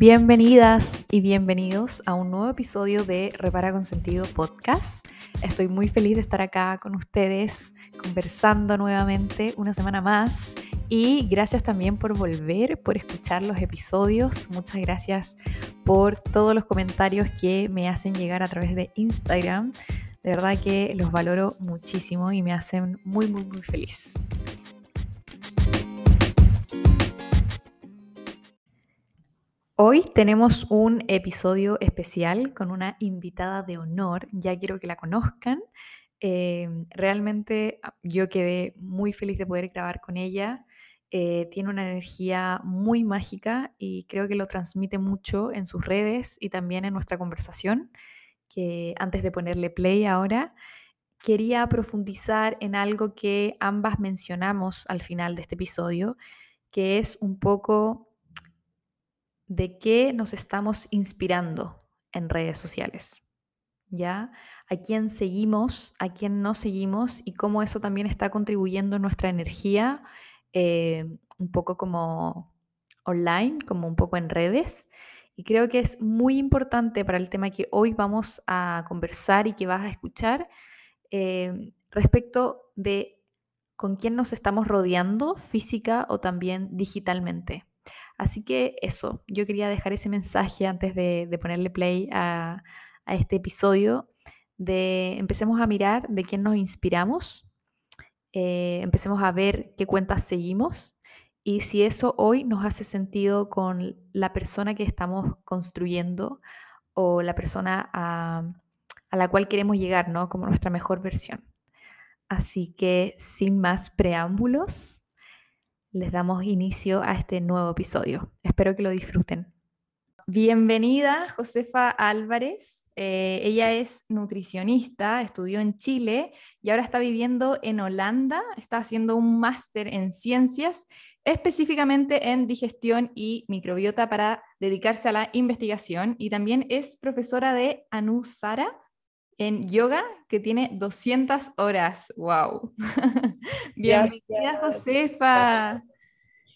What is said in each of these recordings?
Bienvenidas y bienvenidos a un nuevo episodio de Repara con Sentido Podcast. Estoy muy feliz de estar acá con ustedes conversando nuevamente una semana más y gracias también por volver, por escuchar los episodios. Muchas gracias por todos los comentarios que me hacen llegar a través de Instagram. De verdad que los valoro muchísimo y me hacen muy, muy, muy feliz. Hoy tenemos un episodio especial con una invitada de honor, ya quiero que la conozcan. Em, realmente ah, yo quedé muy feliz de poder grabar con ella. Eh, tiene una energía muy mágica y creo que lo transmite mucho en sus redes y también en nuestra conversación, que antes de ponerle play ahora, quería profundizar en algo que ambas mencionamos al final de este episodio, que es un poco de qué nos estamos inspirando en redes sociales. ¿Ya? A quién seguimos, a quién no seguimos y cómo eso también está contribuyendo en nuestra energía, eh, un poco como online, como un poco en redes. Y creo que es muy importante para el tema que hoy vamos a conversar y que vas a escuchar eh, respecto de con quién nos estamos rodeando física o también digitalmente. Así que eso, yo quería dejar ese mensaje antes de, ponerle play a, este episodio, de empecemos a mirar de quién nos inspiramos, eh, empecemos a ver qué cuentas seguimos y si eso hoy nos hace sentido con la persona que estamos construyendo o la persona a, a la cual queremos llegar, ¿no? Como nuestra mejor versión. Así que sin más preámbulos, les damos inicio a este nuevo episodio. Espero que lo disfruten. Bienvenida, Josefa Álvarez. Eh, ella es nutricionista, estudió en Chile y ahora está viviendo en Holanda. Está haciendo un máster en ciencias, específicamente en digestión y microbiota para dedicarse a la investigación. Y también es profesora de Anusara en yoga que tiene 200 horas. ¡Wow! Bienvenida, Josefa.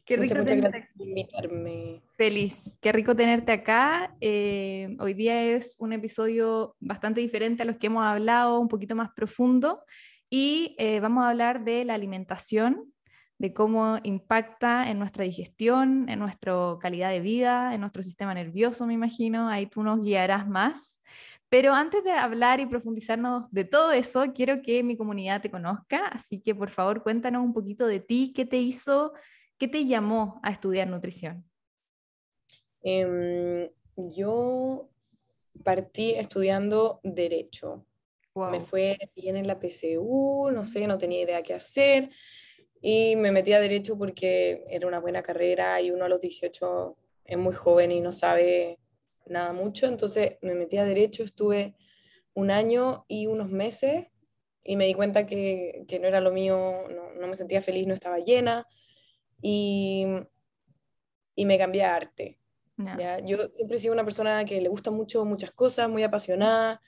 Qué rico tenerte invitarme. Feliz, qué rico tenerte acá. Eh, hoy día es un episodio bastante diferente a los que hemos hablado, un poquito más profundo. Y eh, vamos a hablar de la alimentación, de cómo impacta en nuestra digestión, en nuestra calidad de vida, en nuestro sistema nervioso, me imagino. Ahí tú nos guiarás más. Pero antes de hablar y profundizarnos de todo eso, quiero que mi comunidad te conozca, así que por favor cuéntanos un poquito de ti, qué te hizo, qué te llamó a estudiar nutrición. Em, yo partí estudiando derecho. Me fue bien en la PCU, no sé, no tenía idea qué hacer y me metí a derecho porque era una buena carrera y uno a los 18 es muy joven y no sabe nada mucho, entonces me metí a derecho, estuve un año y unos meses y me di cuenta que, que no era lo mío, no, no, me sentía feliz, no estaba llena y, y me cambié a arte. ¿ya? Yo siempre he sido una persona que le gusta mucho muchas cosas, muy apasionada,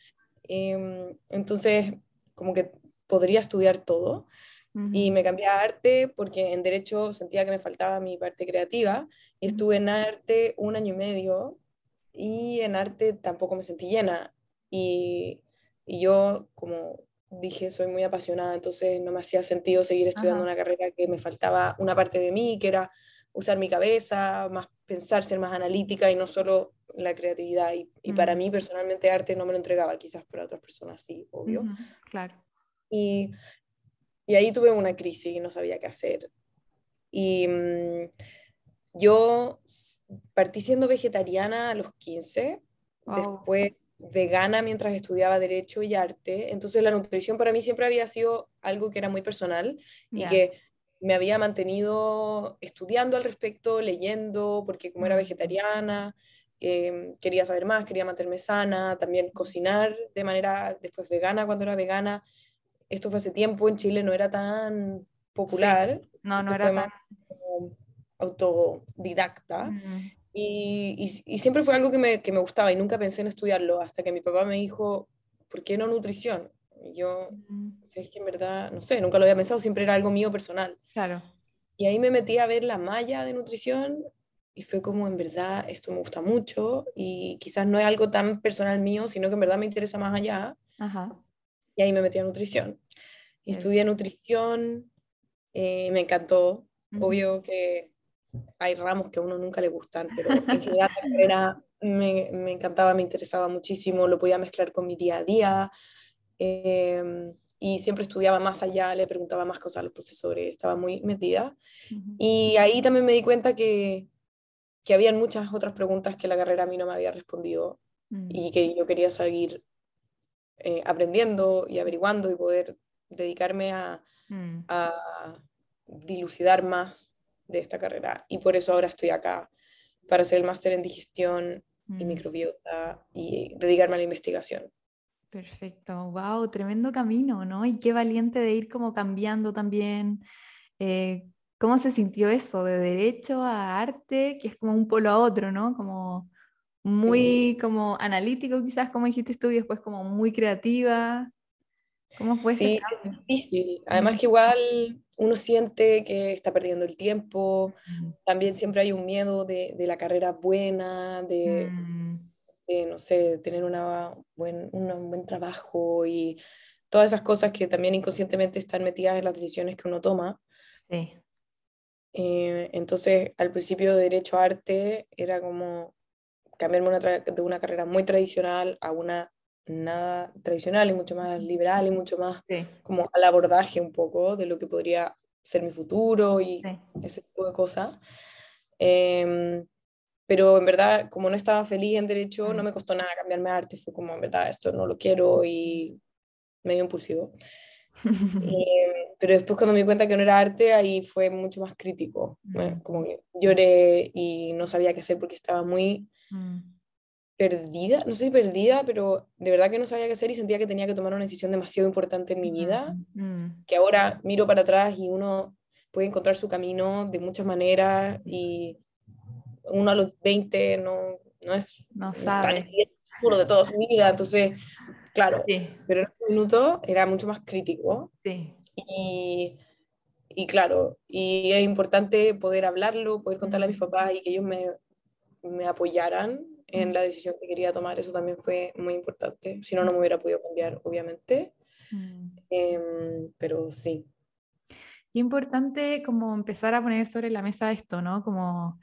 em, entonces como que podría estudiar todo. Y me cambié a arte porque en derecho sentía que me faltaba mi parte creativa. Y estuve en arte un año y medio y en arte tampoco me sentí llena. Y, y yo, como dije, soy muy apasionada, entonces no me hacía sentido seguir estudiando una carrera que me faltaba una parte de mí, que era usar mi cabeza, más pensar, ser más analítica y no solo la creatividad. Y, y para mí personalmente arte no me lo entregaba, quizás para otras personas sí, obvio. Claro. Y, y, ahí tuve una crisis y no sabía qué hacer. Y mm, yo partí siendo vegetariana a los 15, después vegana mientras estudiaba Derecho y Arte. Entonces la nutrición para mí siempre había sido algo que era muy personal y que me había mantenido estudiando al respecto, leyendo, porque como era mm. vegetariana, em, quería saber más, quería mantenerme sana, también cocinar de manera después vegana cuando era vegana. Esto fue hace tiempo, en Chile no era tan popular. No, no era tan autodidacta. y, y, siempre fue algo que me, que me, gustaba y nunca pensé en estudiarlo hasta que mi papá me dijo, ¿por qué no nutrición? Y yo, es que en verdad, no sé, nunca lo había pensado, siempre era algo mío personal. Claro. Y ahí me metí a ver la malla de nutrición y fue como, en verdad, esto me gusta mucho y quizás no es algo tan personal mío, sino que en verdad me interesa más allá. Y ahí me metí a nutrición. Y estudié nutrición, eh, me encantó. Obvio que hay ramos que a uno nunca le gustan, pero en general la carrera me, me, encantaba, me interesaba muchísimo, lo podía mezclar con mi día a día. Em, y siempre estudiaba más allá, le preguntaba más cosas a los profesores, estaba muy metida. Y ahí también me di cuenta que, que habían muchas otras preguntas que la carrera a mí no me había respondido mm. y que yo quería seguir eh, aprendiendo y averiguando y poder dedicarme a, mm. a dilucidar más de esta carrera. Y por eso ahora estoy acá, para hacer el máster en digestión y mm. microbiota y dedicarme a la investigación. Perfecto, wow, tremendo camino, ¿no? Y qué valiente de ir como cambiando también. Eh, ¿Cómo se sintió eso de derecho a arte, que es como un polo a otro, ¿no? Como muy como analítico quizás, como dijiste tú, y después como muy creativa. ¿Cómo fue sí, es difícil. Además que igual uno siente que está perdiendo el tiempo, también siempre hay un miedo de, de la carrera buena, de, mm. no sé, tener una buen, un buen trabajo y todas esas cosas que también inconscientemente están metidas en las decisiones que uno toma. Sí. Eh, entonces, al principio de Derecho a Arte era como cambiarme una de una carrera muy tradicional a una nada tradicional y mucho más liberal y mucho más como al abordaje un poco de lo que podría ser mi futuro y ese tipo de cosas. Em, pero en verdad, como no estaba feliz en derecho, no me costó nada cambiarme a arte, fue como, en verdad, esto no lo quiero y medio impulsivo. Em, pero después cuando me di cuenta que no era arte, ahí fue mucho más crítico, como que lloré y no sabía qué hacer porque estaba muy mm perdida, no sé si perdida, pero de verdad que no sabía qué hacer y sentía que tenía que tomar una decisión demasiado importante en mi vida, mm. que ahora miro para atrás y uno puede encontrar su camino de muchas maneras y uno a los 20 no, no es no sabe. puro de toda su vida, entonces, claro, pero en ese minuto era mucho más crítico. Sí. Y, y claro, y es importante poder hablarlo, poder contarle a mis papás y que ellos me, me apoyaran en la decisión que quería tomar. Eso también fue muy importante. Si no, no me hubiera podido cambiar, obviamente. Mm. Em, pero sí. importante como empezar a poner sobre la mesa esto, ¿no? Como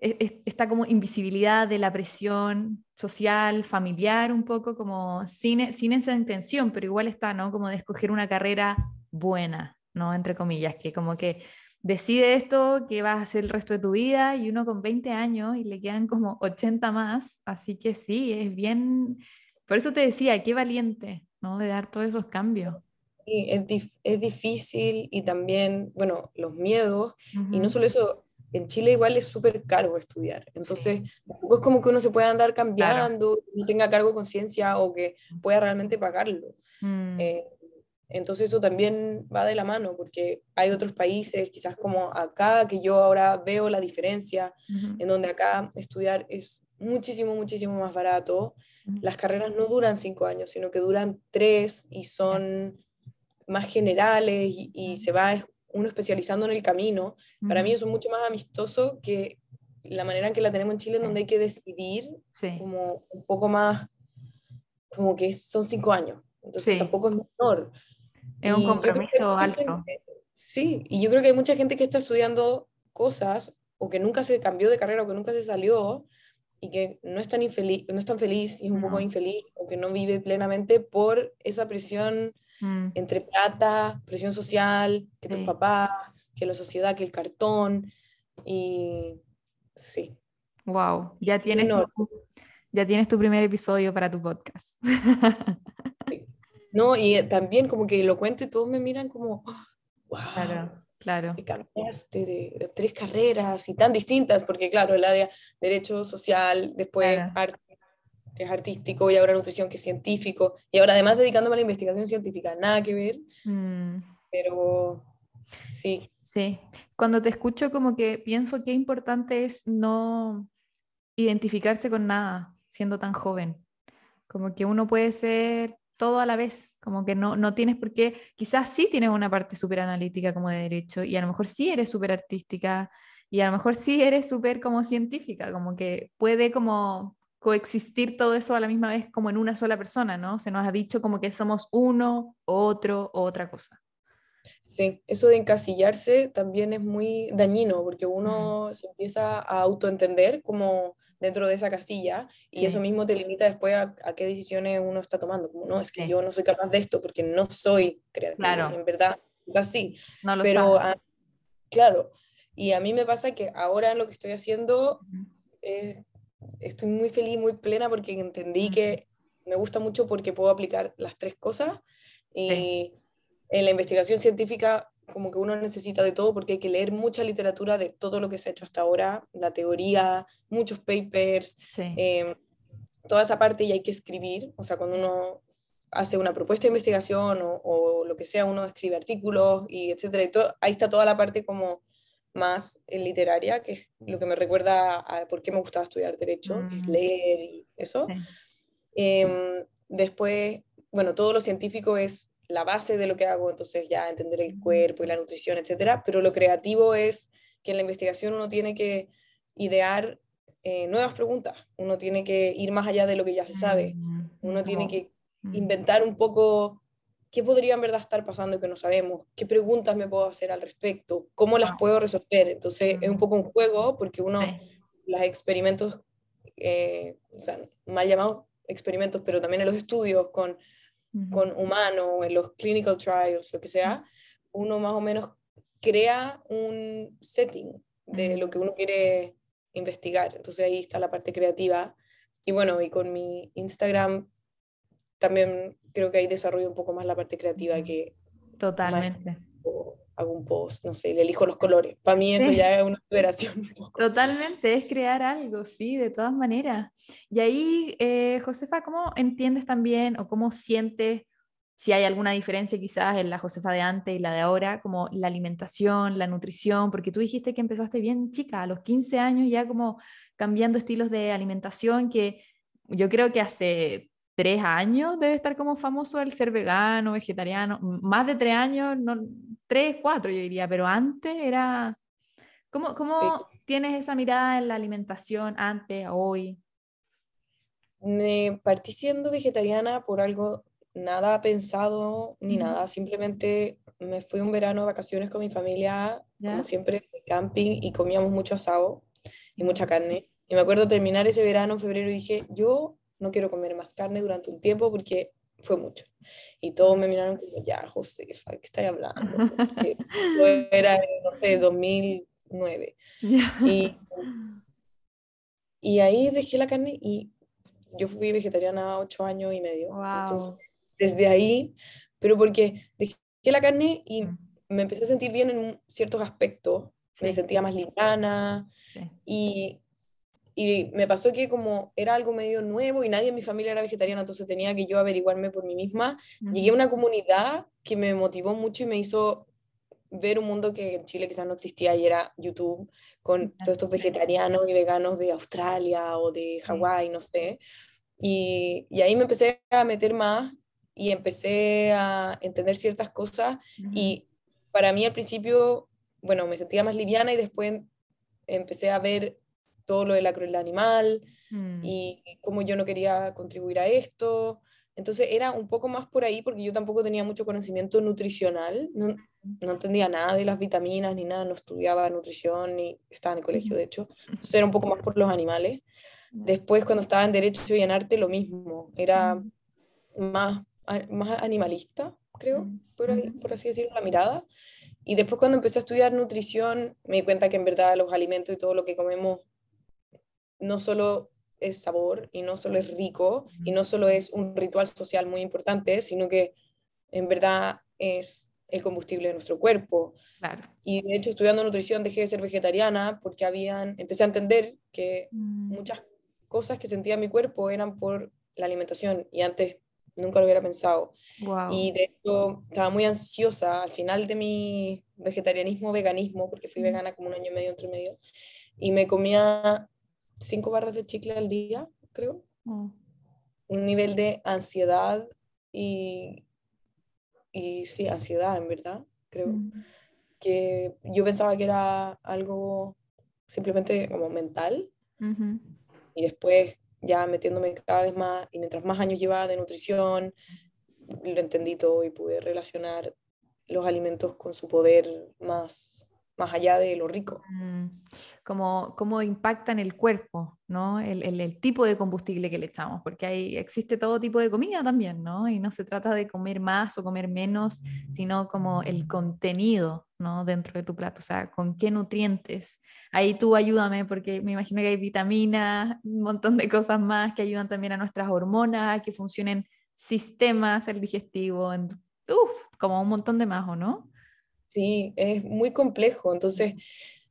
esta como invisibilidad de la presión social, familiar, un poco como sin, sin esa intención, pero igual está, ¿no? Como de escoger una carrera buena, ¿no? Entre comillas, que como que decide esto que vas a hacer el resto de tu vida y uno con 20 años y le quedan como 80 más, así que sí, es bien, por eso te decía, qué valiente, ¿no? De dar todos esos cambios. Sí, es, es difícil y también, bueno, los miedos, y no solo eso, en Chile igual es súper caro estudiar, entonces tampoco es como que uno se pueda andar cambiando, no tenga cargo conciencia o que pueda realmente pagarlo. Mm. Eh, entonces eso también va de la mano, porque hay otros países, quizás como acá, que yo ahora veo la diferencia, en donde acá estudiar es muchísimo, muchísimo más barato. Las carreras no duran cinco años, sino que duran tres y son más generales y, se va uno especializando en el camino. Para mí eso es mucho más amistoso que la manera en que la tenemos en Chile, en donde hay que decidir como un poco más, como que son cinco años. Entonces tampoco es menor. Es un compromiso alto. sí, y yo creo que hay mucha gente que está estudiando cosas o que nunca se cambió de carrera o que nunca se salió y que no es tan, infeliz, no es tan feliz y es un poco infeliz o que no vive plenamente por esa presión mm. entre plata, presión social, que tus papás, que la sociedad, que el cartón y sí. Wow, ya tienes, tu, ya tienes tu primer episodio para tu podcast. No, y eh, también como que lo cuento y todos me miran como, wow, claro, claro. cambiaste de, tres carreras y tan distintas, porque claro, el área derecho social, después arte, que es artístico, y ahora nutrición, que es científico, y ahora además dedicándome a la investigación científica, nada que ver, mm. pero sí. Sí, cuando te escucho como que pienso qué importante es no identificarse con nada siendo tan joven. Como que uno puede ser todo a la vez, como que no, no tienes por qué, quizás sí tienes una parte súper analítica como de derecho y a lo mejor sí eres súper artística Y a lo mejor sí eres súper como científica, como que puede como coexistir todo eso a la misma vez como en una sola persona, ¿no? Se nos ha dicho como que somos uno, otro, otra cosa. Sí, eso de encasillarse también es muy dañino porque uno se empieza a autoentender como dentro de esa casilla y eso mismo te limita después a, qué decisiones uno está tomando. Como no, es que yo no soy capaz de esto porque no soy creativa. Claro. En verdad, es así. No lo Pero, claro, y a mí me pasa que ahora lo que estoy haciendo eh, estoy muy feliz, muy plena porque entendí que me gusta mucho porque puedo aplicar las tres cosas y en la investigación científica como que uno necesita de todo porque hay que leer mucha literatura de todo lo que se ha hecho hasta ahora, la teoría, muchos papers, em, toda esa parte y hay que escribir, o sea, cuando uno hace una propuesta de investigación o, lo que sea, uno escribe artículos y etcétera, y todo, ahí está toda la parte como más literaria, que es lo que me recuerda a por qué me gustaba estudiar derecho, mm. leer y eso. Em, después, bueno, todo lo científico es la base de lo que hago, entonces ya entender el cuerpo y la nutrición, etcétera, pero lo creativo es que en la investigación uno tiene que idear eh, nuevas preguntas, uno tiene que ir más allá de lo que ya se sabe, uno tiene que inventar un poco qué podría en verdad estar pasando que no sabemos, qué preguntas me puedo hacer al respecto, cómo las puedo resolver. Entonces es un poco un juego porque uno, los experimentos, eh, o sea, mal llamados experimentos, pero también en los estudios con con humano, en los clinical trials, lo que sea, uno más o menos crea un setting de lo que uno quiere investigar. Entonces ahí está la parte creativa. Y bueno, y con mi Instagram también creo que ahí desarrollo un poco más la parte creativa que... Totalmente hago un post, no sé, le elijo los colores. Para mí eso ya es una operación. Totalmente, es crear algo, sí, de todas maneras. Y ahí, eh, Josefa, ¿cómo entiendes también o cómo sientes si hay alguna diferencia quizás en la Josefa de antes y la de ahora, como la alimentación, la nutrición, porque tú dijiste que empezaste bien chica, a los 15 años ya como cambiando estilos de alimentación, que yo creo que hace tres años debe estar como famoso el ser vegano, vegetariano, más de tres años, no, tres, cuatro yo diría, pero antes era... ¿Cómo, cómo tienes esa mirada en la alimentación antes, hoy? Me partí siendo vegetariana por algo nada pensado ni nada, simplemente me fui un verano de vacaciones con mi familia, como siempre, camping y comíamos mucho asado y mucha carne. Y me acuerdo terminar ese verano en febrero y dije, yo no quiero comer más carne durante un tiempo porque fue mucho. Y todos me miraron como, ya, José, ¿qué estás hablando? era, no sé, 2009. Y, y ahí dejé la carne y yo fui vegetariana ocho años y medio. Entonces, desde ahí, pero porque dejé la carne y mm. me empecé a sentir bien en ciertos aspectos. Me sentía más liviana y y me pasó que como era algo medio nuevo y nadie en mi familia era vegetariana, entonces tenía que yo averiguarme por mí misma, llegué a una comunidad que me motivó mucho y me hizo ver un mundo que en Chile quizás no existía y era YouTube, con todos estos vegetarianos y veganos de Australia o de Hawái, no sé. Y, y, ahí me empecé a meter más y empecé a entender ciertas cosas y para mí al principio, bueno, me sentía más liviana y después empecé a ver todo lo de la crueldad animal mm. y cómo yo no quería contribuir a esto. Entonces era un poco más por ahí porque yo tampoco tenía mucho conocimiento nutricional, no, no entendía nada de las vitaminas ni nada, no estudiaba nutrición ni estaba en el colegio de hecho, entonces era un poco más por los animales. Después cuando estaba en Derecho y en Arte lo mismo, era más, más animalista, creo, por, por así decirlo, la mirada. Y después cuando empecé a estudiar nutrición me di cuenta que en verdad los alimentos y todo lo que comemos no solo es sabor y no solo es rico y no solo es un ritual social muy importante, sino que en verdad es el combustible de nuestro cuerpo. Y de hecho, estudiando nutrición dejé de ser vegetariana porque habían, empecé a entender que mm. muchas cosas que sentía mi cuerpo eran por la alimentación y antes nunca lo hubiera pensado. Y de hecho, estaba muy ansiosa al final de mi vegetarianismo, veganismo, porque fui vegana como un año y medio, entre medio, y me comía cinco barras de chicle al día, creo. Mm. Un nivel de ansiedad y, y sí, ansiedad en verdad, creo. Mm. Que yo pensaba que era algo simplemente como mental. Y después ya metiéndome cada vez más, y mientras más años llevaba de nutrición, lo entendí todo y pude relacionar los alimentos con su poder más, más allá de lo rico. Como cómo impacta en el cuerpo, ¿no? El, el, tipo de combustible que le echamos, porque hay, existe todo tipo de comida también, ¿no? Y no se trata de comer más o comer menos, sino como el contenido, ¿no? Dentro de tu plato, o sea, con qué nutrientes. Ahí tú ayúdame, porque me imagino que hay vitaminas, un montón de cosas más que ayudan también a nuestras hormonas, a que funcionen sistemas, el digestivo, en, uf, como un montón de más, ¿o no? Sí, es muy complejo. Entonces,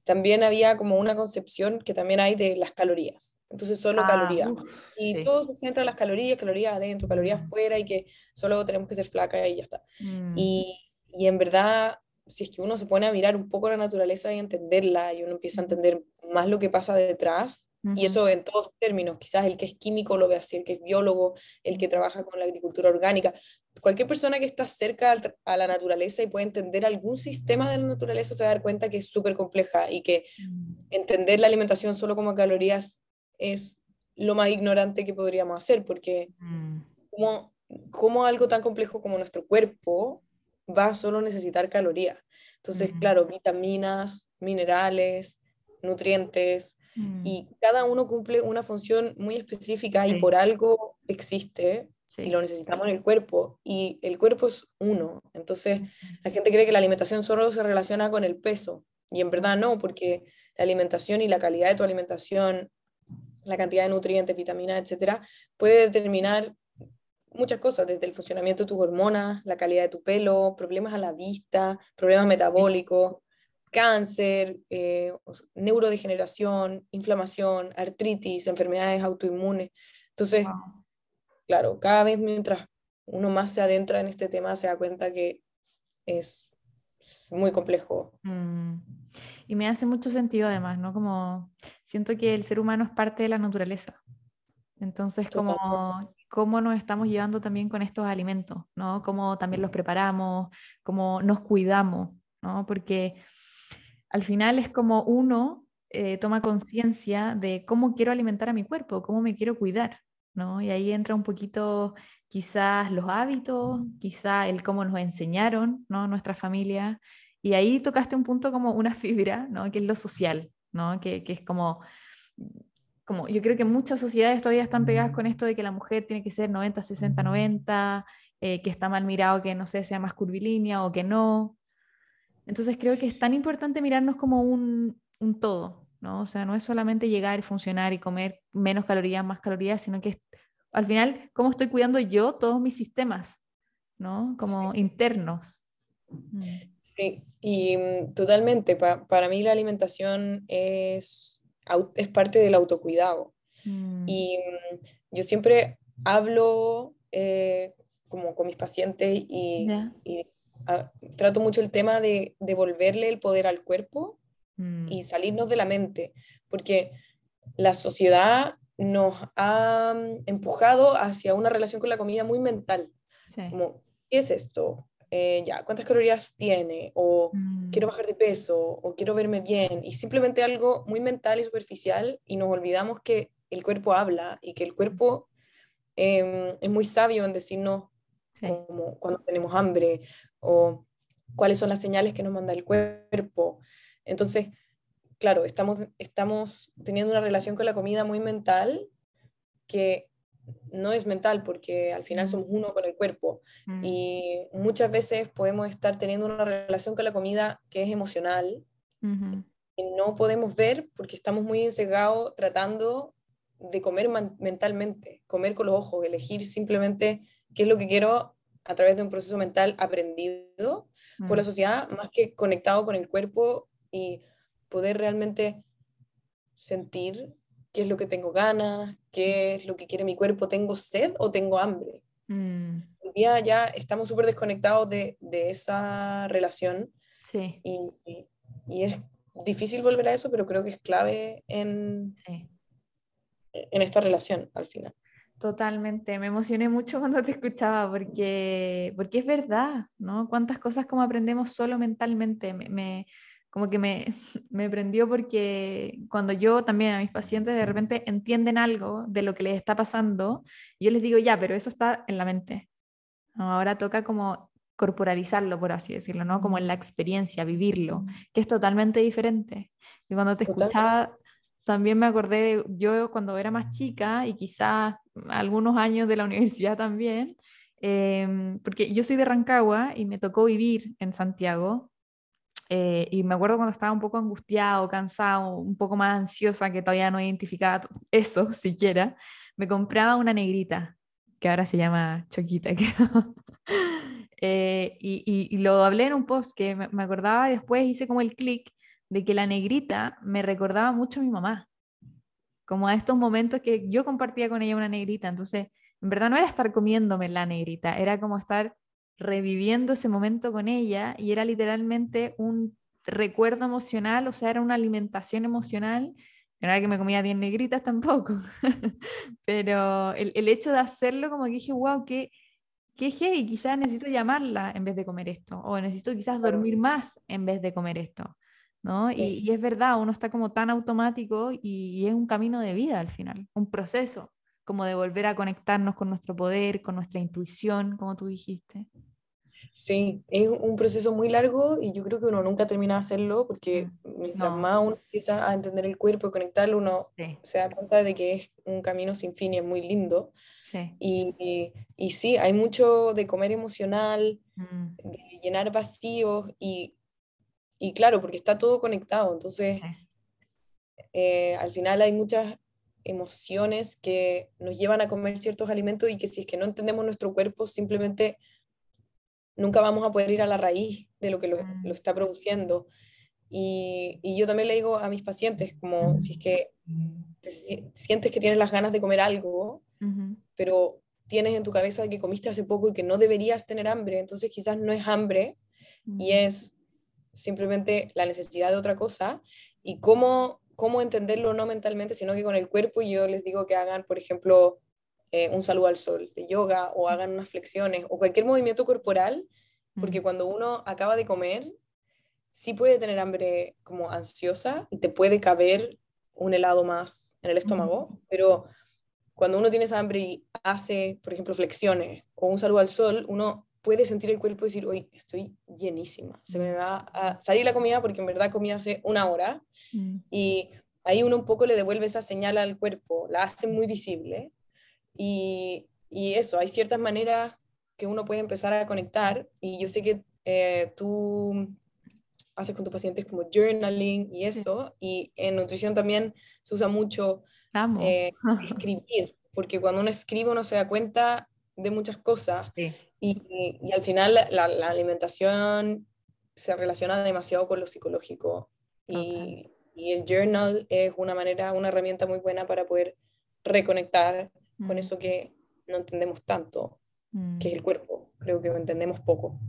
también había como una concepción que también hay de las calorías. Entonces, solo ah, calorías. Y todo se centra en las calorías, calorías adentro, calorías afuera, y que solo tenemos que ser flaca y ya está. Mm. Y, y en verdad, si es que uno se pone a mirar un poco la naturaleza y entenderla, y uno empieza a entender más lo que pasa detrás, y eso en todos términos, quizás el que es químico lo ve así, el que es biólogo, el que trabaja con la agricultura orgánica, cualquier persona que está cerca a la naturaleza y puede entender algún sistema de la naturaleza se va a dar cuenta que es súper compleja y que mm. entender la alimentación solo como calorías es lo más ignorante que podríamos hacer, porque mm. como, como algo tan complejo como nuestro cuerpo va a solo necesitar calorías. Entonces, mm. claro, vitaminas, minerales, nutrientes, Mm. Y cada uno cumple una función muy específica y por algo existe y lo necesitamos en el cuerpo. Y el cuerpo es uno. Entonces, la gente cree que la alimentación solo se relaciona con el peso. Y en verdad no, porque la alimentación y la calidad de tu alimentación, la cantidad de nutrientes, vitaminas, etcétera, puede determinar muchas cosas, desde el funcionamiento de tus hormonas, la calidad de tu pelo, problemas a la vista, problemas metabólicos, cáncer, eh, neurodegeneración, inflamación, artritis, enfermedades autoinmunes. Entonces, claro, cada vez mientras uno más se adentra en este tema, se da cuenta que es muy complejo. Mm. Y me hace mucho sentido además, ¿no? Como siento que el ser humano es parte de la naturaleza. Entonces, como cómo nos estamos llevando también con estos alimentos, ¿no? Cómo también los preparamos, cómo nos cuidamos, ¿no? Porque al final es como uno eh, toma conciencia de cómo quiero alimentar a mi cuerpo, cómo me quiero cuidar, ¿no? Y ahí entra un poquito quizás los hábitos, quizás el cómo nos enseñaron, ¿no? Nuestra familia. Y ahí tocaste un punto como una fibra, ¿no? Que es lo social, ¿no? Que, es como, como, yo creo que muchas sociedades todavía están pegadas con esto de que la mujer tiene que ser 90, 60, 90, que está mal mirado que, no sé, sea más curvilínea o que no, entonces creo que es tan importante mirarnos como un, un todo, ¿no? O sea, no es solamente llegar y funcionar y comer menos calorías, más calorías, sino que es, al final, cómo estoy cuidando yo todos mis sistemas, ¿no? Como internos. Mm. Sí, y mm, totalmente, para mí la alimentación es, es parte del autocuidado. Mm. Y yo siempre hablo eh, como con mis pacientes y, y trato mucho el tema de devolverle el poder al cuerpo y mm. salirnos de la mente, porque la sociedad nos ha mm, empujado hacia una relación con la comida muy mental. Como, ¿qué es esto? Eh, ya, ¿cuántas calorías tiene? O mm. quiero bajar de peso, o quiero verme bien. Y simplemente algo muy mental y superficial, y nos olvidamos que el cuerpo habla y que el cuerpo em, es muy sabio en decirnos como cuando tenemos hambre o cuáles son las señales que nos manda el cuerpo. Entonces, claro, estamos, estamos teniendo una relación con la comida muy mental que no es mental porque al final somos uno con el cuerpo mm. y muchas veces podemos estar teniendo una relación con la comida que es emocional y no podemos ver porque estamos muy encegados tratando de comer mentalmente, comer con los ojos, elegir simplemente qué es lo que quiero a través de un proceso mental aprendido por la mm. sociedad, más que conectado con el cuerpo y poder realmente sentir qué es lo que tengo ganas, qué es lo que quiere mi cuerpo, tengo sed o tengo hambre. Mm. Hoy día ya estamos súper desconectados de, de, esa relación sí. y, y, es difícil volver a eso, pero creo que es clave en, en esta relación al final. Totalmente, me emocioné mucho cuando te escuchaba porque, porque es verdad, ¿no? Cuántas cosas como aprendemos solo mentalmente. Me, como que me, me prendió porque cuando yo también a mis pacientes de repente entienden algo de lo que les está pasando, yo les digo, ya, pero eso está en la mente. Ahora toca como corporalizarlo, por así decirlo, ¿no? Como en la experiencia, vivirlo, que es totalmente diferente. Y cuando te escuchaba, también me acordé, yo cuando era más chica y quizás algunos años de la universidad también, em, porque yo soy de Rancagua y me tocó vivir en Santiago eh, y me acuerdo cuando estaba un poco angustiado, cansado, un poco más ansiosa, que todavía no identificaba eso siquiera, me compraba una negrita, que ahora se llama Choquita, eh, y, lo hablé en un post que me, acordaba después hice como el clic de que la negrita me recordaba mucho a mi mamá, como a estos momentos que yo compartía con ella una negrita, entonces en verdad no era estar comiéndome la negrita, era como estar reviviendo ese momento con ella y era literalmente un recuerdo emocional, o sea, era una alimentación emocional. No era que me comía bien negritas tampoco, pero el, el, hecho de hacerlo como que dije, wow, qué, qué heavy, quizás necesito llamarla en vez de comer esto, o necesito quizás dormir más en vez de comer esto, ¿no? Y, y, es verdad, uno está como tan automático y, y es un camino de vida al final, un proceso, como de volver a conectarnos con nuestro poder, con nuestra intuición, como tú dijiste. Sí, es un proceso muy largo y yo creo que uno nunca termina de hacerlo porque mm, mientras más uno empieza a entender el cuerpo y conectarlo, uno se da cuenta de que es un camino sin fin y es muy lindo. Sí. Y, y, sí, hay mucho de comer emocional, mm. de llenar vacíos y, y, claro, porque está todo conectado. Entonces, eh, al final hay muchas emociones que nos llevan a comer ciertos alimentos y que si es que no entendemos nuestro cuerpo, simplemente nunca vamos a poder ir a la raíz de lo que lo, mm. está produciendo. Y, y, yo también le digo a mis pacientes, como si es que sientes que tienes las ganas de comer algo, pero tienes en tu cabeza que comiste hace poco y que no deberías tener hambre, entonces quizás no es hambre y es simplemente la necesidad de otra cosa. Y cómo, cómo entenderlo no mentalmente, sino que con el cuerpo, y yo les digo que hagan, por ejemplo, eh, un saludo al sol de yoga o hagan unas flexiones o cualquier movimiento corporal, porque cuando uno acaba de comer, sí puede tener hambre como ansiosa y te puede caber un helado más en el estómago, pero cuando uno tiene esa hambre y hace, por ejemplo, flexiones o un saludo al sol, uno puede sentir el cuerpo y decir, hoy estoy llenísima, se me va a salir la comida porque en verdad comí hace una hora y ahí uno un poco le devuelve esa señal al cuerpo, la hace muy visible y, y, eso, hay ciertas maneras que uno puede empezar a conectar y yo sé que eh, tú haces con tus pacientes como journaling y eso, y en nutrición también se usa mucho eh, escribir, porque cuando uno escribe uno se da cuenta de muchas cosas y, y, al final la, la, alimentación se relaciona demasiado con lo psicológico y, y, el journal es una manera, una herramienta muy buena para poder reconectar con mm. eso que no entendemos tanto, que es el mm. cuerpo. Creo que lo entendemos poco.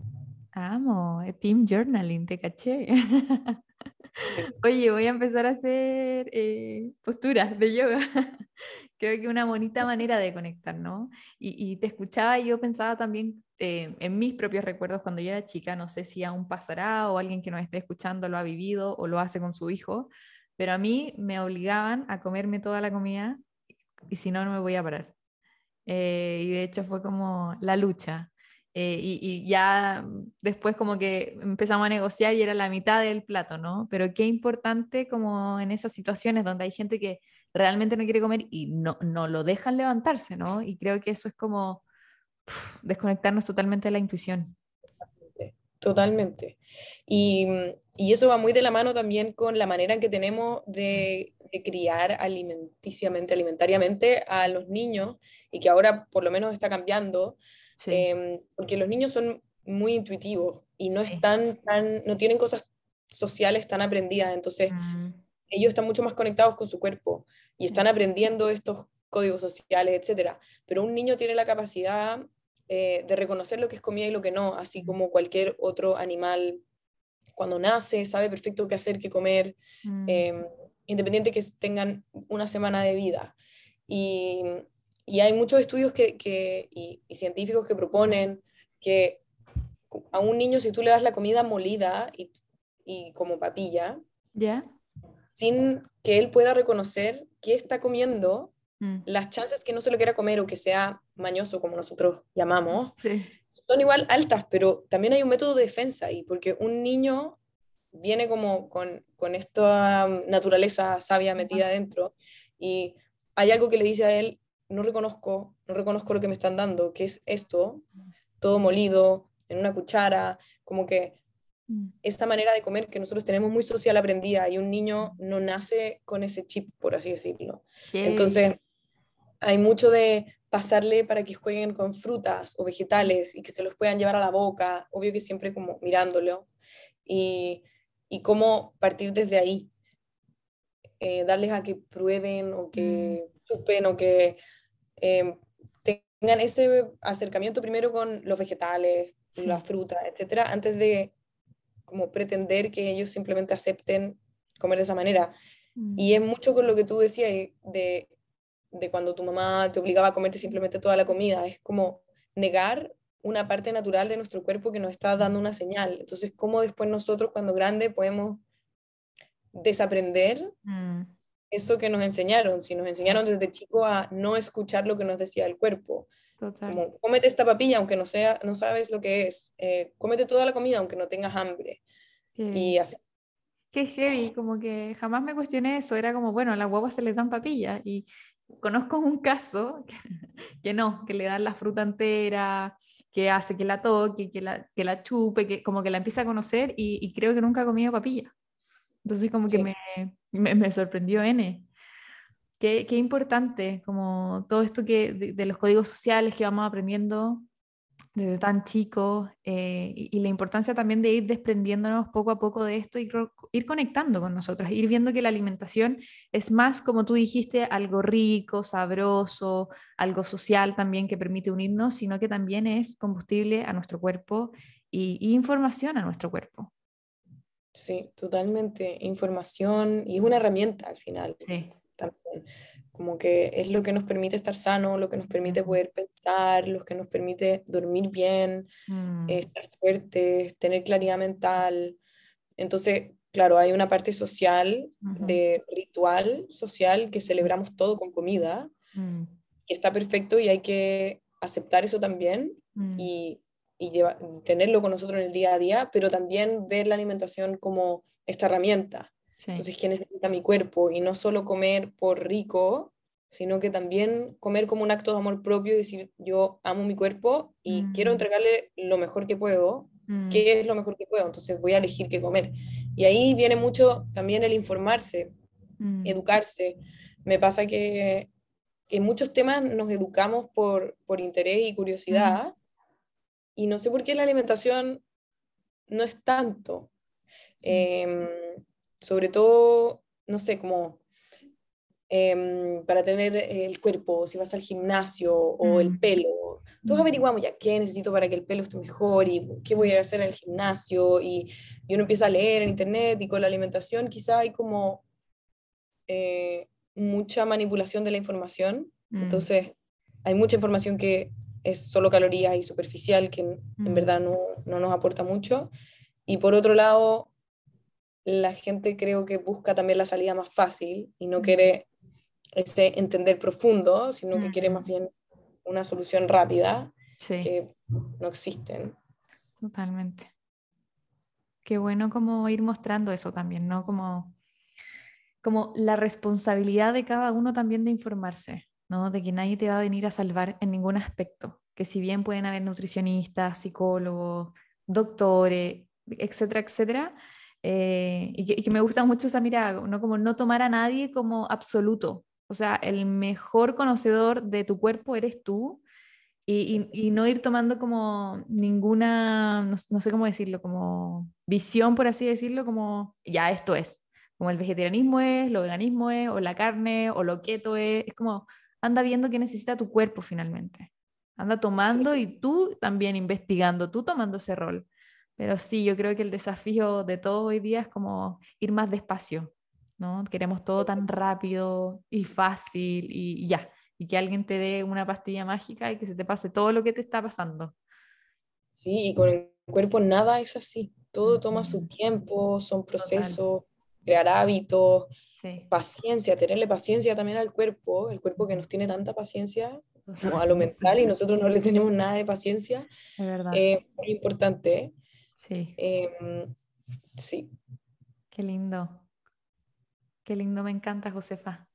Amo, eh, Team Journaling, te caché. Oye, voy a empezar a hacer eh, posturas de yoga. Creo que una bonita manera de conectar, ¿no? Y, te escuchaba y yo pensaba también eh, en mis propios recuerdos cuando yo era chica, no sé si aún pasará o alguien que nos esté escuchando lo ha vivido o lo hace con su hijo, pero a mí me obligaban a comerme toda la comida y si no, no me voy a parar. Eh, y de hecho fue como la lucha. Eh, y, ya después como que empezamos a negociar y era la mitad del plato, ¿no? Pero qué importante como en esas situaciones donde hay gente que realmente no quiere comer y no, no lo dejan levantarse, ¿no? Y creo que eso es como desconectarnos totalmente de la intuición. Totalmente. Y, y, eso va muy de la mano también con la manera en que tenemos de de criar alimenticiamente, alimentariamente a los niños y que ahora por lo menos está cambiando, em, porque los niños son muy intuitivos y no están tan, no tienen cosas sociales tan aprendidas, entonces mm. ellos están mucho más conectados con su cuerpo y están aprendiendo estos códigos sociales, etcétera. Pero un niño tiene la capacidad eh, de reconocer lo que es comida y lo que no, así como cualquier otro animal cuando nace, sabe perfecto qué hacer, qué comer. Mm. Em, independiente que tengan una semana de vida. Y, y hay muchos estudios que, que y, científicos que proponen que a un niño si tú le das la comida molida y, y como papilla, ¿Ya? sin que él pueda reconocer qué está comiendo, Mm. las chances que no se lo quiera comer o que sea mañoso, como nosotros llamamos, Sí. son igual altas, pero también hay un método de defensa ahí, porque un niño viene como con, con esta naturaleza sabia metida adentro y hay algo que le dice a él, no reconozco, no reconozco lo que me están dando, que es esto, todo molido, en una cuchara, como que Mm. esa manera de comer que nosotros tenemos muy social aprendida y un niño no nace con ese chip, por así decirlo. Entonces, hay mucho de pasarle para que jueguen con frutas o vegetales y que se los puedan llevar a la boca, obvio que siempre como mirándolo, y, y cómo partir desde ahí, eh, darles a que prueben o que chupen o que eh, tengan ese acercamiento primero con los vegetales, Sí. la fruta, etcétera, antes de como pretender que ellos simplemente acepten comer de esa manera. Mm. Y es mucho con lo que tú decías eh, de, de cuando tu mamá te obligaba a comerte simplemente toda la comida. Es como negar una parte natural de nuestro cuerpo que nos está dando una señal. Entonces, ¿cómo después nosotros cuando grande podemos desaprender Mm. Eso que nos enseñaron? Si nos enseñaron desde chico a no escuchar lo que nos decía el cuerpo. Total. Como, cómete esta papilla aunque no, sea, no sabes lo que es. Eh, cómete toda la comida aunque no tengas hambre. Qué- Y así. Qué heavy, como que jamás me cuestioné eso, era como, bueno, a las guaguas se les dan papillas y conozco un caso que, que no, que le dan la fruta entera, que hace que la toque, que la, que la chupe, que como que la empieza a conocer y, y creo que nunca ha comido papilla. Entonces como que me, me, sorprendió N. Qué, qué importante, como todo esto que, de, los códigos sociales que vamos aprendiendo desde tan chicos eh, y, la importancia también de ir desprendiéndonos poco a poco de esto y ir conectando con nosotras, ir viendo que la alimentación es más, como tú dijiste, algo rico, sabroso, algo social también que permite unirnos, sino que también es combustible a nuestro cuerpo y información a nuestro cuerpo. Sí, totalmente. Información y es una herramienta al final. Sí, también. Como que es lo que nos permite estar sano, lo que nos permite poder pensar, lo que nos permite dormir bien, Mm, eh, estar fuertes, tener claridad mental. Entonces, claro, hay una parte social, Ujú. de ritual social, que celebramos todo con comida, mm, y está perfecto y hay que aceptar eso también mm, y, y lleva- tenerlo con nosotros en el día a día, pero también ver la alimentación como esta herramienta. sí, Entonces, ¿qué necesita mi cuerpo? Y no solo comer por rico, sino que también comer como un acto de amor propio y decir, yo amo mi cuerpo y quiero Mm. entregarle lo mejor que puedo. mm, ¿Qué es lo mejor que puedo? Entonces voy a elegir qué comer. Y ahí viene mucho también el informarse, mm, educarse. Me pasa que en muchos temas nos educamos por, por interés y curiosidad y no sé por qué la alimentación no es tanto. Em, sobre todo, no sé, como em, para tener el cuerpo, si vas al gimnasio o el Mm. pelo. Todos Mm. averiguamos ya qué necesito para que el pelo esté mejor y qué voy a hacer en el gimnasio y, y uno empieza a leer en internet y con la alimentación quizá hay como eh, mucha manipulación de la información. mm, Entonces, hay mucha información que es solo calorías y superficial, que en, en Mm. verdad no, no nos aporta mucho. Y por otro lado, la gente creo que busca también la salida más fácil y no Mm. quiere ese entender profundo, sino que quiere Mm. más bien una solución rápida sí. que no existen. Totalmente. Qué bueno como ir mostrando eso también, ¿no? Como, como la responsabilidad de cada uno también de informarse, ¿no? De que nadie te va a venir a salvar en ningún aspecto. Que si bien pueden haber nutricionistas, psicólogos, doctores, etcétera, etcétera, eh, y, que, y que me gusta mucho esa mirada, ¿no? Como no tomar a nadie como absoluto. O sea, el mejor conocedor de tu cuerpo eres tú y, no ir tomando como ninguna, no sé cómo decirlo, como visión, por así decirlo, como ya esto es, como el vegetarianismo es, lo veganismo es, o la carne, o lo keto es, es como anda viendo qué necesita tu cuerpo finalmente. Anda tomando y tú también investigando, tú tomando ese rol. Pero sí, yo creo que el desafío de todo hoy día es como ir más despacio, ¿no? Queremos todo tan rápido y fácil y ya y que alguien te dé una pastilla mágica y que se te pase todo lo que te está pasando. Sí, y con el cuerpo nada es así. todo toma su tiempo, son procesos, crear hábitos, paciencia, tenerle paciencia también al cuerpo, el cuerpo que nos tiene tanta paciencia como a lo mental y nosotros no le tenemos nada de paciencia. Es verdad. Eh, muy importante. Sí. Em, sí. Qué lindo. Qué lindo, me encanta, Josefa.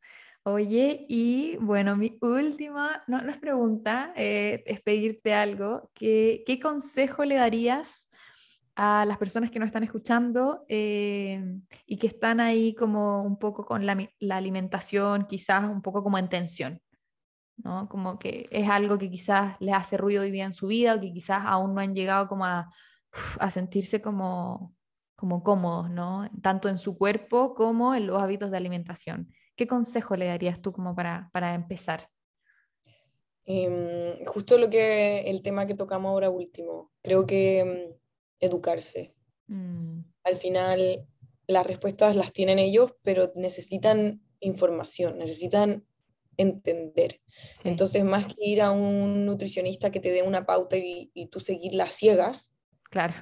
Oye, y bueno, mi última, no, no es pregunta, eh, es pedirte algo. ¿Qué, ¿Qué, consejo le darías a las personas que nos están escuchando eh, y que están ahí como un poco con la, alimentación, quizás un poco como en tensión? ¿no? Como que es algo que quizás les hace ruido hoy día en su vida o que quizás aún no han llegado como a, a sentirse como, como cómodos, ¿no? Tanto en su cuerpo como en los hábitos de alimentación. ¿Qué consejo le darías tú como para, para empezar? Em, justo lo que el tema que tocamos ahora último, creo que em, educarse. Mm. Al final las respuestas las tienen ellos, pero necesitan información, necesitan entender. Entonces, más que ir a un nutricionista que te dé una pauta y, y tú seguir las ciegas, claro.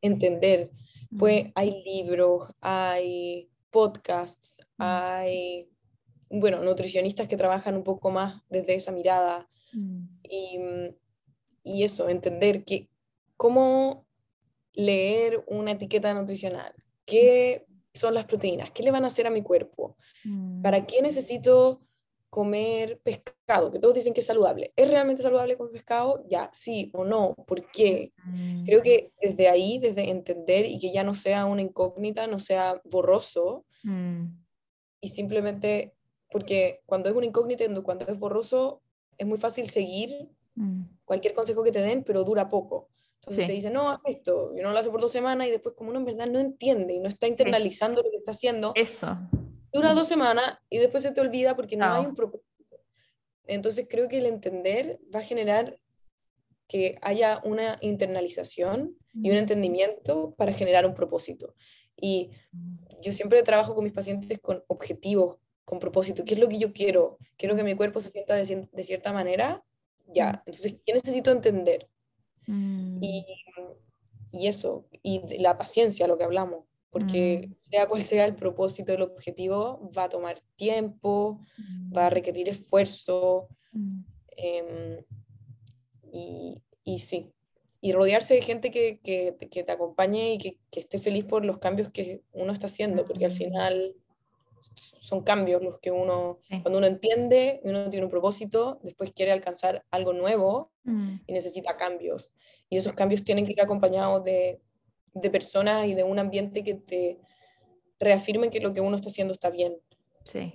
entender. Pues hay libros, hay podcasts, mm. hay, bueno, nutricionistas que trabajan un poco más desde esa mirada. Mm. Y, y, eso, entender que cómo leer una etiqueta nutricional, qué son las proteínas, qué le van a hacer a mi cuerpo, para mm. qué necesito comer pescado, que todos dicen que es saludable. ¿Es realmente saludable comer pescado? Ya, sí o no, ¿por qué? Mm. Creo que desde ahí, desde entender y que ya no sea una incógnita, no sea borroso, mm. y simplemente, porque cuando es una incógnita, cuando es borroso, es muy fácil seguir mm. cualquier consejo que te den, pero dura poco. Entonces te dicen, no, esto, y uno lo hace por dos semanas y después como uno en verdad no entiende y no está internalizando lo que está haciendo. Eso dura dos semanas y después se te olvida porque no, hay un propósito. Entonces creo que el entender va a generar que haya una internalización y un entendimiento para generar un propósito. Y yo siempre trabajo con mis pacientes con objetivos, con propósito. ¿Qué es lo que yo quiero? Quiero que mi cuerpo se sienta de, de cierta manera. Ya, entonces, ¿qué necesito entender? Mm. Y, y, eso, y la paciencia, lo que hablamos porque mm. sea cual sea el propósito, el objetivo, va a tomar tiempo, va a mm. requerir esfuerzo, em, y, y, sí, y rodearse de gente que, que, que te acompañe y que, que, esté feliz por los cambios que uno está haciendo, porque al final son cambios los que uno, cuando uno entiende, uno tiene un propósito, después quiere alcanzar algo nuevo y necesita cambios. Y esos cambios tienen que ir acompañados de, de personas y de un ambiente que te reafirmen que lo que uno está haciendo está bien. Sí.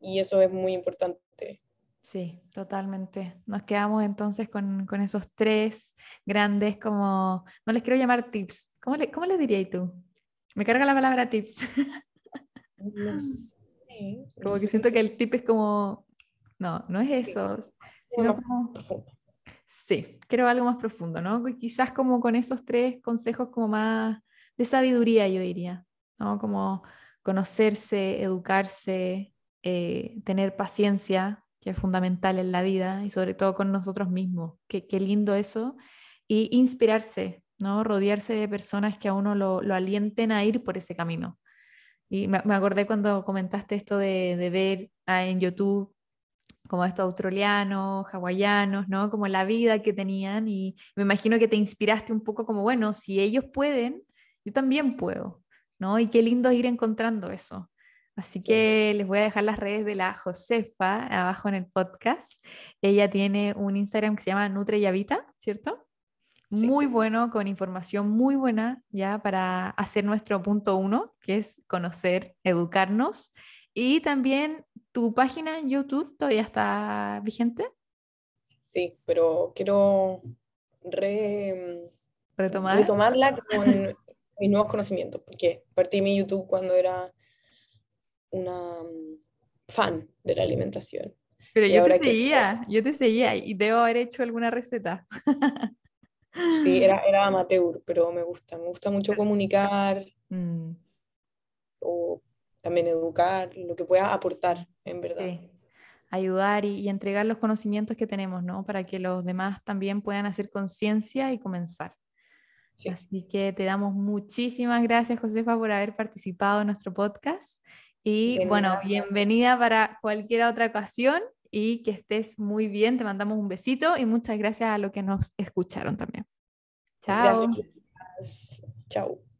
Y eso es muy importante. Sí, totalmente. Nos quedamos entonces con, con esos tres grandes como, no les quiero llamar tips. ¿Cómo, le, cómo les dirías tú? Me carga la palabra tips. No sé, como que siento que el tip es como, no, no es eso, sino como... Sí, quiero algo más profundo, ¿no? Quizás como con esos tres consejos como más de sabiduría, yo diría, ¿no? Como conocerse, educarse, eh, tener paciencia, que es fundamental en la vida y sobre todo con nosotros mismos. Qué, qué lindo eso. Y inspirarse, ¿no? Rodearse de personas que a uno lo, lo alienten a ir por ese camino. Y me, me acordé cuando comentaste esto de, de ver ah, en YouTube como estos australianos, hawaianos, ¿no? Como la vida que tenían y me imagino que te inspiraste un poco como, bueno, si ellos pueden, yo también puedo, ¿no? Y qué lindo ir encontrando eso. Así que les voy a dejar las redes de la Josefa abajo en el podcast. Ella tiene un Instagram que se llama Nutre y Habita, ¿cierto? Muy bueno, con información muy buena ya para hacer nuestro punto uno, que es conocer, educarnos y también tu página en YouTube todavía está vigente. Sí, pero quiero re, ¿Retomar? retomarla con mis nuevos conocimientos, porque partí mi YouTube cuando era una mm, fan de la alimentación. Pero yo te seguía, yo te seguía y debo haber hecho alguna receta. Sí, era, era amateur, pero me gusta, me gusta mucho comunicar. Mm. O también educar, lo que pueda aportar, en verdad. Sí. Ayudar y, entregar los conocimientos que tenemos, ¿no? Para que los demás también puedan hacer conciencia y comenzar. Así que te damos muchísimas gracias, Josefa, por haber participado en nuestro podcast. Y bueno, bienvenida para cualquier otra ocasión y que estés muy bien. Te mandamos un besito y muchas gracias a los que nos escucharon también. Chao. Chao.